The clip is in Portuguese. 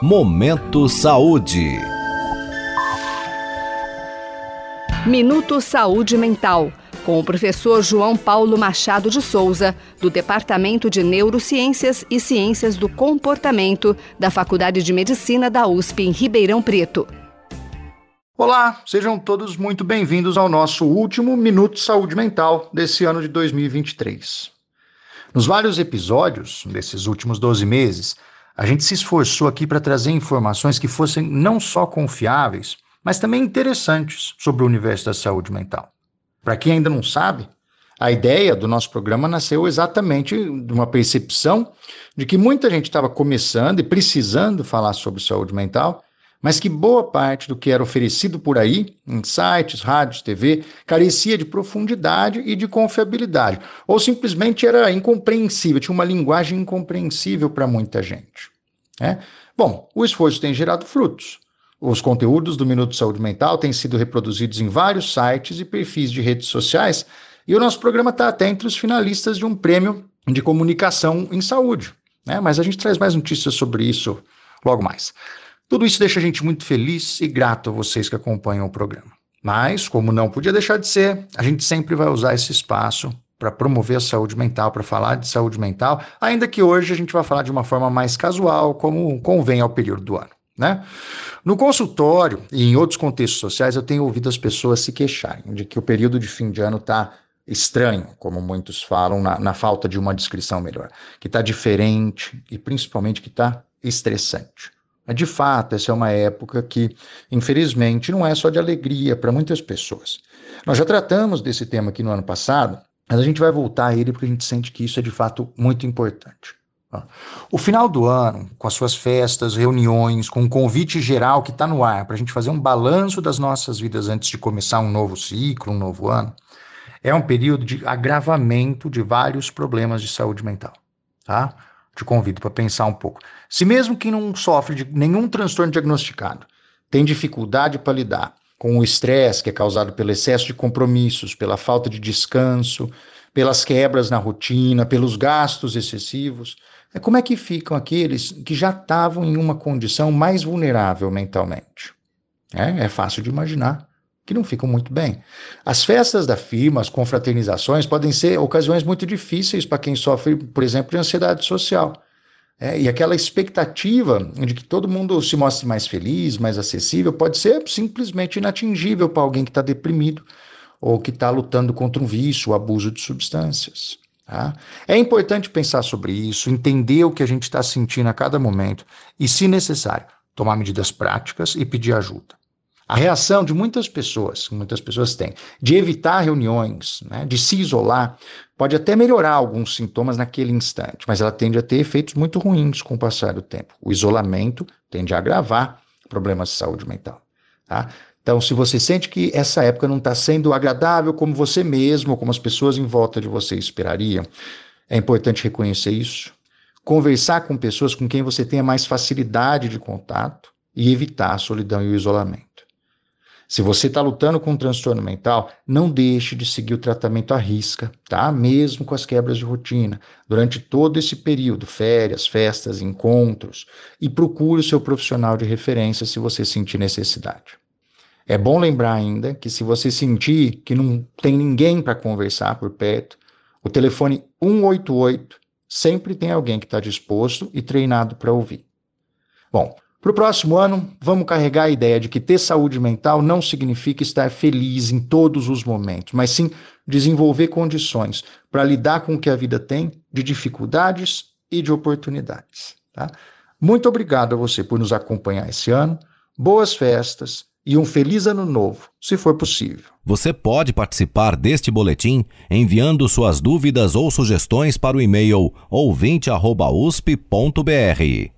Momento Saúde. Minuto Saúde Mental, com o professor João Paulo Machado de Souza, do Departamento de Neurociências e Ciências do Comportamento da Faculdade de Medicina da USP em Ribeirão Preto. Olá, sejam todos muito bem-vindos ao nosso último Minuto Saúde Mental desse ano de 2023. Nos vários episódios desses últimos 12 meses, a gente se esforçou aqui para trazer informações que fossem não só confiáveis, mas também interessantes sobre o universo da saúde mental. Para quem ainda não sabe, a ideia do nosso programa nasceu exatamente de uma percepção de que muita gente estava começando e precisando falar sobre saúde mental, mas que boa parte do que era oferecido por aí, em sites, rádios, TV, carecia de profundidade e de confiabilidade, ou simplesmente era incompreensível, tinha uma linguagem incompreensível para muita gente. Né? Bom, o esforço tem gerado frutos. Os conteúdos do Minuto Saúde Mental têm sido reproduzidos em vários sites e perfis de redes sociais, e o nosso programa está até entre os finalistas de um prêmio de comunicação em saúde. Né? Mas a gente traz mais notícias sobre isso logo mais. Tudo isso deixa a gente muito feliz e grato a vocês que acompanham o programa. Mas, como não podia deixar de ser, a gente sempre vai usar esse espaço para promover a saúde mental, para falar de saúde mental, ainda que hoje a gente vai falar de uma forma mais casual, como convém ao período do ano. Né? No consultório e em outros contextos sociais, eu tenho ouvido as pessoas se queixarem de que o período de fim de ano está estranho, como muitos falam, na, na, falta de uma descrição melhor, que está diferente e principalmente que está estressante. De fato, essa é uma época que, infelizmente, não é só de alegria para muitas pessoas. Nós já tratamos desse tema aqui no ano passado mas a gente vai voltar a ele porque a gente sente que isso é de fato muito importante. O final do ano, com as suas festas, reuniões, com um convite geral que está no ar para a gente fazer um balanço das nossas vidas antes de começar um novo ciclo, um novo ano, é um período de agravamento de vários problemas de saúde mental. Tá? Te convido para pensar um pouco. Se mesmo quem não sofre de nenhum transtorno diagnosticado tem dificuldade para lidar com o estresse que é causado pelo excesso de compromissos, pela falta de descanso, pelas quebras na rotina, pelos gastos excessivos. É como é que ficam aqueles que já estavam em uma condição mais vulnerável mentalmente? É, é fácil de imaginar que não ficam muito bem. As festas da firma, as confraternizações podem ser ocasiões muito difíceis para quem sofre, por exemplo, de ansiedade social. É, e aquela expectativa de que todo mundo se mostre mais feliz, mais acessível, pode ser simplesmente inatingível para alguém que está deprimido ou que está lutando contra um vício, o abuso de substâncias. Tá? É importante pensar sobre isso, entender o que a gente está sentindo a cada momento e, se necessário, tomar medidas práticas e pedir ajuda. A reação de muitas pessoas, muitas pessoas têm, de evitar reuniões, né, de se isolar, pode até melhorar alguns sintomas naquele instante, mas ela tende a ter efeitos muito ruins com o passar do tempo. O isolamento tende a agravar problemas de saúde mental. Tá? Então, se você sente que essa época não está sendo agradável como você mesmo, ou como as pessoas em volta de você esperariam, é importante reconhecer isso, conversar com pessoas com quem você tenha mais facilidade de contato e evitar a solidão e o isolamento. Se você está lutando com um transtorno mental, não deixe de seguir o tratamento à risca, tá? Mesmo com as quebras de rotina, durante todo esse período, férias, festas, encontros, e procure o seu profissional de referência se você sentir necessidade. É bom lembrar ainda que se você sentir que não tem ninguém para conversar por perto, o telefone 188 sempre tem alguém que está disposto e treinado para ouvir. Bom, para o próximo ano, vamos carregar a ideia de que ter saúde mental não significa estar feliz em todos os momentos, mas sim desenvolver condições para lidar com o que a vida tem de dificuldades e de oportunidades. Tá? Muito obrigado a você por nos acompanhar esse ano. Boas festas e um feliz ano novo, se for possível. Você pode participar deste boletim enviando suas dúvidas ou sugestões para o e-mail ouvinte@usp.br.